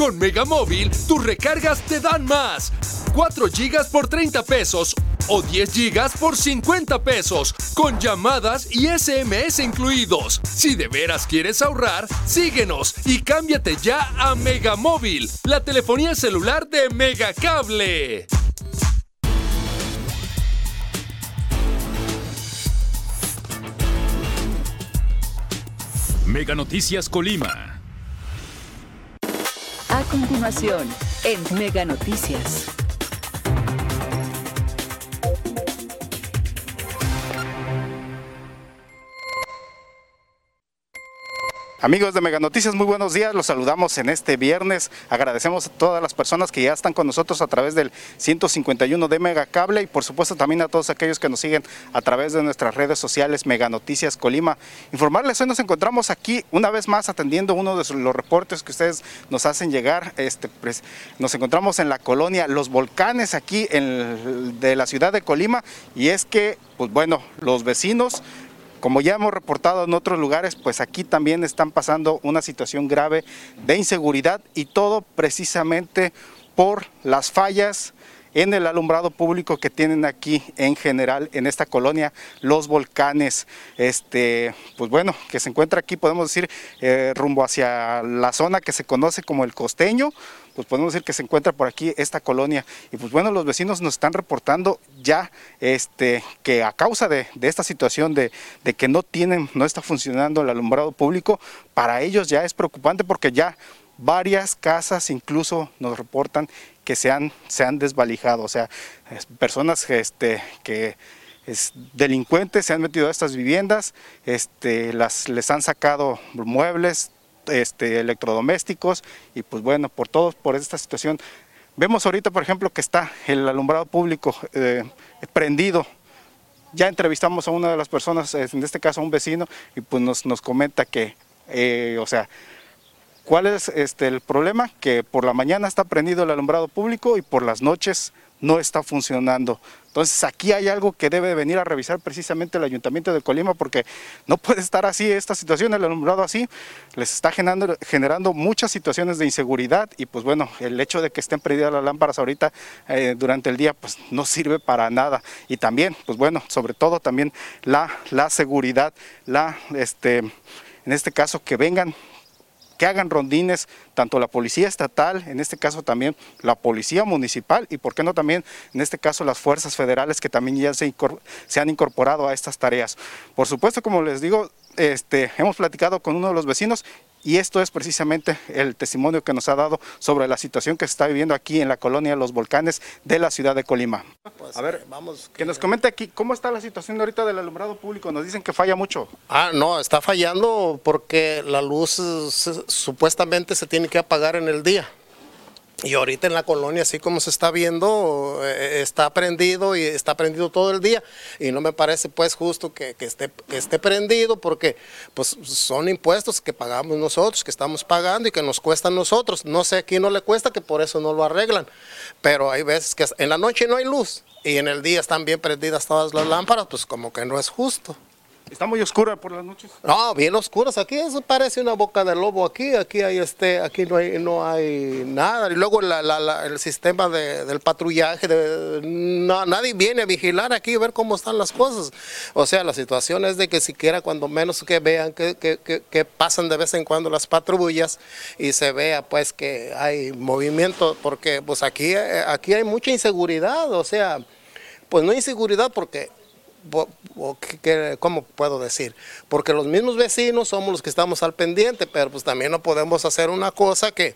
Con Megamóvil, tus recargas te dan más. 4 gigas por 30 pesos o 10 gigas por 50 pesos, con llamadas y SMS incluidos. Si de veras quieres ahorrar, síguenos y cámbiate ya a Megamóvil, la telefonía celular de Megacable. Mega Noticias Colima. Continuación, en Mega Noticias. Amigos de Mega Noticias, muy buenos días. Los saludamos en este viernes. Agradecemos a todas las personas que ya están con nosotros a través del 151 de Mega Cable y por supuesto también a todos aquellos que nos siguen a través de nuestras redes sociales Mega Noticias Colima. Informarles, hoy nos encontramos aquí una vez más atendiendo uno de los reportes que ustedes nos hacen llegar. Este, pues, nos encontramos en la colonia Los Volcanes aquí de la ciudad de Colima y es que, pues bueno, los vecinos como ya hemos reportado en otros lugares, pues aquí también están pasando una situación grave de inseguridad y todo precisamente por las fallas en el alumbrado público que tienen aquí en general en esta colonia Los Volcanes, este, pues bueno, que se encuentra aquí, podemos decir, eh, rumbo hacia la zona que se conoce como el costeño, pues podemos decir que se encuentra por aquí esta colonia. Y pues bueno, los vecinos nos están reportando ya este, que a causa de, esta situación de, de que no tienen, no está funcionando el alumbrado público, para ellos ya es preocupante porque ya varias casas incluso nos reportan que se han, se han desvalijado, o sea, personas este, que es, delincuentes se han metido a estas viviendas, este, las, les han sacado muebles, este, electrodomésticos y pues bueno, por todo, por esta situación. Vemos ahorita, por ejemplo, que está el alumbrado público eh, prendido. Ya entrevistamos a una de las personas, en este caso a un vecino, y pues nos, nos comenta que, eh, o sea, ¿Cuál es este, el problema? Que por la mañana está prendido el alumbrado público y por las noches no está funcionando. Entonces aquí hay algo que debe venir a revisar precisamente el Ayuntamiento de Colima porque no puede estar así esta situación, el alumbrado así, les está generando, generando muchas situaciones de inseguridad y pues bueno, el hecho de que estén prendidas las lámparas ahorita eh, durante el día pues no sirve para nada. Y también, pues bueno, sobre todo también la, la seguridad, la, este, en este caso que vengan que hagan rondines tanto la policía estatal, en este caso también la policía municipal y por qué no también en este caso las fuerzas federales que también ya se, han incorporado a estas tareas. Por supuesto, como les digo, este, hemos platicado con uno de los vecinos y esto es precisamente el testimonio que nos ha dado sobre la situación que se está viviendo aquí en la colonia Los Volcanes de la ciudad de Colima. Pues, a ver, vamos. Que nos comente aquí, ¿cómo está la situación ahorita del alumbrado público? Nos dicen que falla mucho. Ah, no, está fallando porque la luz supuestamente se tiene que apagar en el día. Y ahorita en la colonia, así como se está viendo, eh, está prendido y está prendido todo el día. Y no me parece pues justo que, esté, prendido porque pues son impuestos que pagamos nosotros, que estamos pagando y que nos cuestan nosotros. No sé a quién no le cuesta, que por eso no lo arreglan. Pero hay veces que en la noche no hay luz y en el día están bien prendidas todas las lámparas, pues como que no es justo. ¿Está muy oscura por las noches? No, bien oscuras. Aquí eso parece una boca de lobo. Aquí, aquí hay este, aquí no hay, no hay nada. Y luego el sistema del patrullaje, de, nadie viene a vigilar aquí a ver cómo están las cosas. O sea, la situación es de que siquiera cuando menos que vean que, que, pasan de vez en cuando las patrullas y se vea pues que hay movimiento, porque pues aquí, aquí hay mucha inseguridad. O sea, pues no inseguridad porque ¿cómo puedo decir? Porque los mismos vecinos somos los que estamos al pendiente, pero pues también no podemos hacer una cosa que,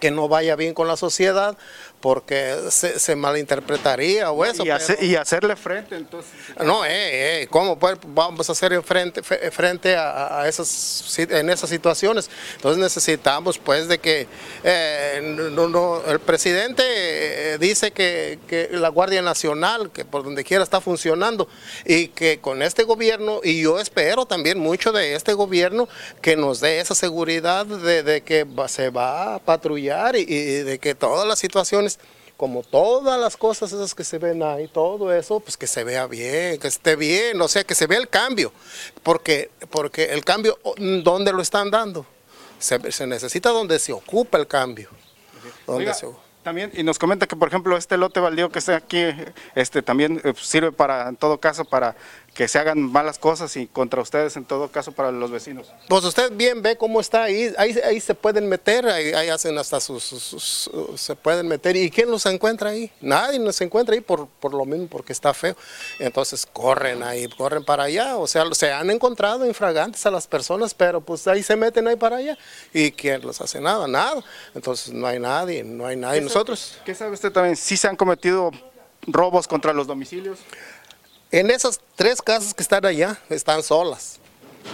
que no vaya bien con la sociedad porque se, malinterpretaría o eso. Y, hacerle frente, entonces. No, eh, eh, ¿cómo pues, vamos a hacer frente, frente a, esas, en esas situaciones? Entonces necesitamos pues de que eh, no, el presidente eh, dice que, que, la Guardia Nacional, que por donde quiera está funcionando y que con este gobierno, y yo espero también mucho de este gobierno, que nos dé esa seguridad de, que se va a patrullar y de que todas las situaciones como todas las cosas esas que se ven ahí, todo eso, pues que se vea bien, que esté bien, o sea, que se vea el cambio, porque, porque el cambio, ¿dónde lo están dando? se, se necesita donde se ocupa el cambio. Donde Oiga, se- También, y nos comenta que, por ejemplo, este lote baldío que está aquí, este también eh, sirve para, en todo caso, para que se hagan malas cosas y contra ustedes, en todo caso, para los vecinos. Pues usted bien ve cómo está ahí, ahí, ahí se pueden meter, ahí, ahí hacen hasta sus, sus- sus- se pueden meter. ¿Y quién los encuentra ahí? Nadie nos encuentra ahí por, por lo mismo, porque está feo. Entonces corren ahí, corren para allá. O sea, se han encontrado infragantes a las personas, pero pues ahí se meten ahí para allá. ¿Y quién los hace nada? Nada. Entonces no hay nadie, no hay nadie. Nosotros... ¿Qué sabe usted también? ¿Sí se han cometido robos contra los domicilios? En esas tres casas que están allá, están solas.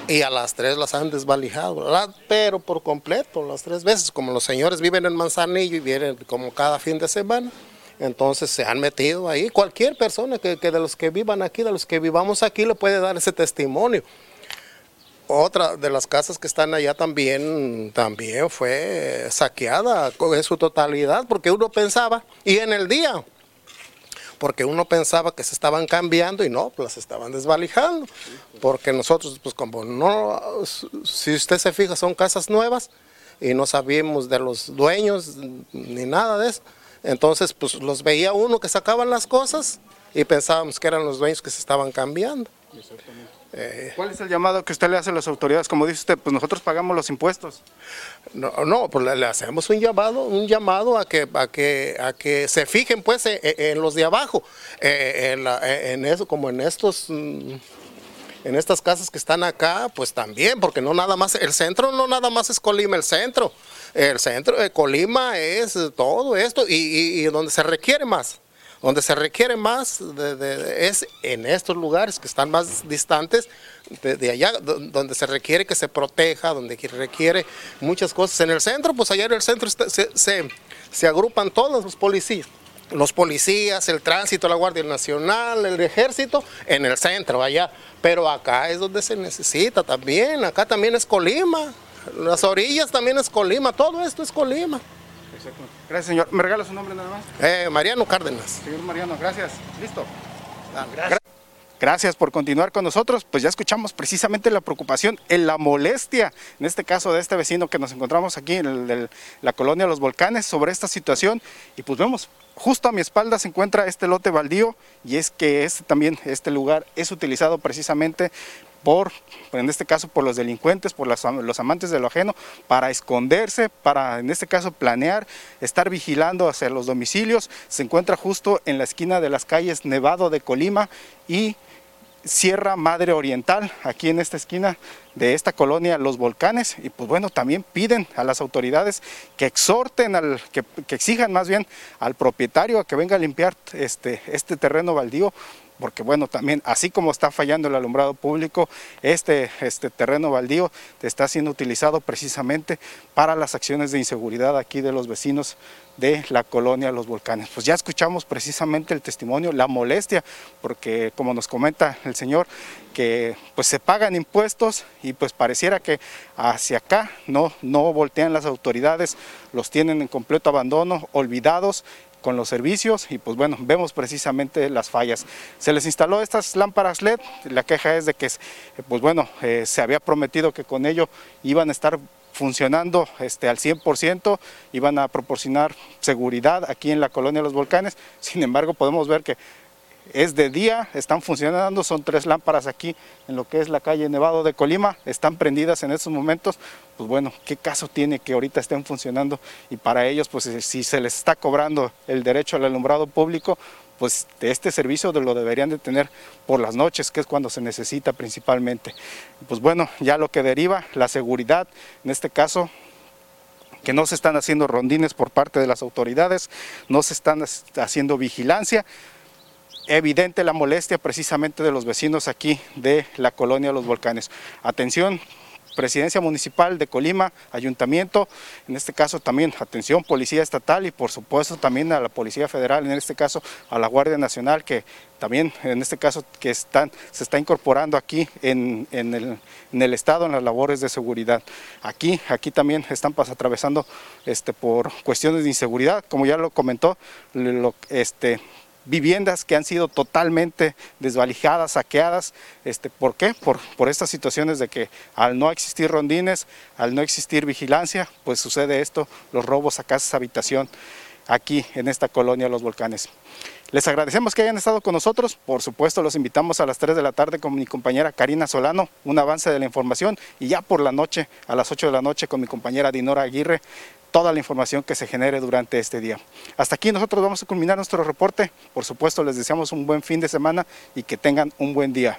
Y a las tres las han desvalijado, ¿verdad? Pero por completo, las tres veces. Como los señores viven en Manzanillo y vienen como cada fin de semana, entonces se han metido ahí. Cualquier persona que, de los que vivan aquí, de los que vivamos aquí, le puede dar ese testimonio. Otra de las casas que están allá también, también fue saqueada en su totalidad, porque uno pensaba, y en el día, porque uno pensaba que se estaban cambiando y no, las estaban desvalijando, porque nosotros, pues como no, si usted se fija, son casas nuevas y no sabíamos de los dueños ni nada de eso, entonces pues los veía uno que sacaban las cosas y pensábamos que eran los dueños que se estaban cambiando. ¿Cuál es el llamado que usted le hace a las autoridades? Como dice usted, pues nosotros pagamos los impuestos. No, no, pues le, hacemos un llamado, un llamado a que, a que, a que se fijen pues en, en los de abajo, eh, en, la- en eso, como en estos, mm, en estas casas que están acá, pues también, porque no nada más, el centro no nada más es Colima, el centro, el centro de Colima es todo esto y, y- y donde se requiere más. Donde se requiere más de- es en estos lugares que están más distantes de, allá, do- donde se requiere que se proteja, donde requiere muchas cosas. En el centro, pues allá en el centro se- se agrupan todos los policías. Los policías, el tránsito, la Guardia Nacional, el ejército, en el centro, allá. Pero acá es donde se necesita también, acá también es Colima. Las orillas también es Colima, todo esto es Colima. Gracias, señor. ¿Me regala su nombre nada más? Eh, Mariano Cárdenas. Señor Mariano, gracias. Listo. Gra- Gracias por continuar con nosotros. Pues ya escuchamos precisamente la preocupación, en la molestia, en este caso de este vecino que nos encontramos aquí en el- el- la colonia Los Volcanes, sobre esta situación. Y pues vemos, justo a mi espalda se encuentra este lote baldío y es que este también, este lugar es utilizado precisamente por, en este caso, por los delincuentes, por los amantes de lo ajeno, para esconderse, para, en este caso, planear, estar vigilando hacia los domicilios. Se encuentra justo en la esquina de las calles Nevado de Colima y Sierra Madre Oriental, aquí en esta esquina de esta colonia Los Volcanes, y pues bueno, también piden a las autoridades que exhorten, al, que, que exijan más bien al propietario a que venga a limpiar este, este terreno baldío, porque bueno, también así como está fallando el alumbrado público, este, este terreno baldío está siendo utilizado precisamente para las acciones de inseguridad aquí de los vecinos de la colonia Los Volcanes. Pues ya escuchamos precisamente el testimonio, la molestia, porque como nos comenta el señor, que pues se pagan impuestos y pues pareciera que hacia acá no, no voltean las autoridades, los tienen en completo abandono, olvidados con los servicios y pues bueno, vemos precisamente las fallas. Se les instaló estas lámparas LED, la queja es de que pues bueno, eh, se había prometido que con ello iban a estar funcionando este, al 100%, iban a proporcionar seguridad aquí en la colonia de los volcanes, sin embargo podemos ver que es de día, están funcionando, son tres lámparas aquí en lo que es la calle Nevado de Colima, están prendidas en estos momentos, pues bueno, ¿qué caso tiene que ahorita estén funcionando? Y para ellos, pues si se les está cobrando el derecho al alumbrado público, pues este servicio lo deberían de tener por las noches, que es cuando se necesita principalmente. Pues bueno, ya lo que deriva, la seguridad, en este caso, que no se están haciendo rondines por parte de las autoridades, no se están haciendo vigilancia, evidente la molestia precisamente de los vecinos aquí de la colonia Los Volcanes. Atención, Presidencia Municipal de Colima, Ayuntamiento, en este caso también atención Policía Estatal y por supuesto también a la Policía Federal, en este caso a la Guardia Nacional que también en este caso que están, se está incorporando aquí en, en, el, Estado en las labores de seguridad. Aquí, aquí también están pas, atravesando este, por cuestiones de inseguridad, como ya lo comentó, lo, este, viviendas que han sido totalmente desvalijadas, saqueadas. Este, ¿Por qué? Por, por estas situaciones de que al no existir rondines, al no existir vigilancia, pues sucede esto, los robos a casas, habitación, aquí en esta colonia Los Volcanes. Les agradecemos que hayan estado con nosotros. Por supuesto, los invitamos a las 3 de la tarde con mi compañera Karina Solano, un avance de la información. Y ya por la noche, a las 8 de la noche, con mi compañera Dinora Aguirre, toda la información que se genere durante este día. Hasta aquí nosotros vamos a culminar nuestro reporte. Por supuesto, les deseamos un buen fin de semana y que tengan un buen día.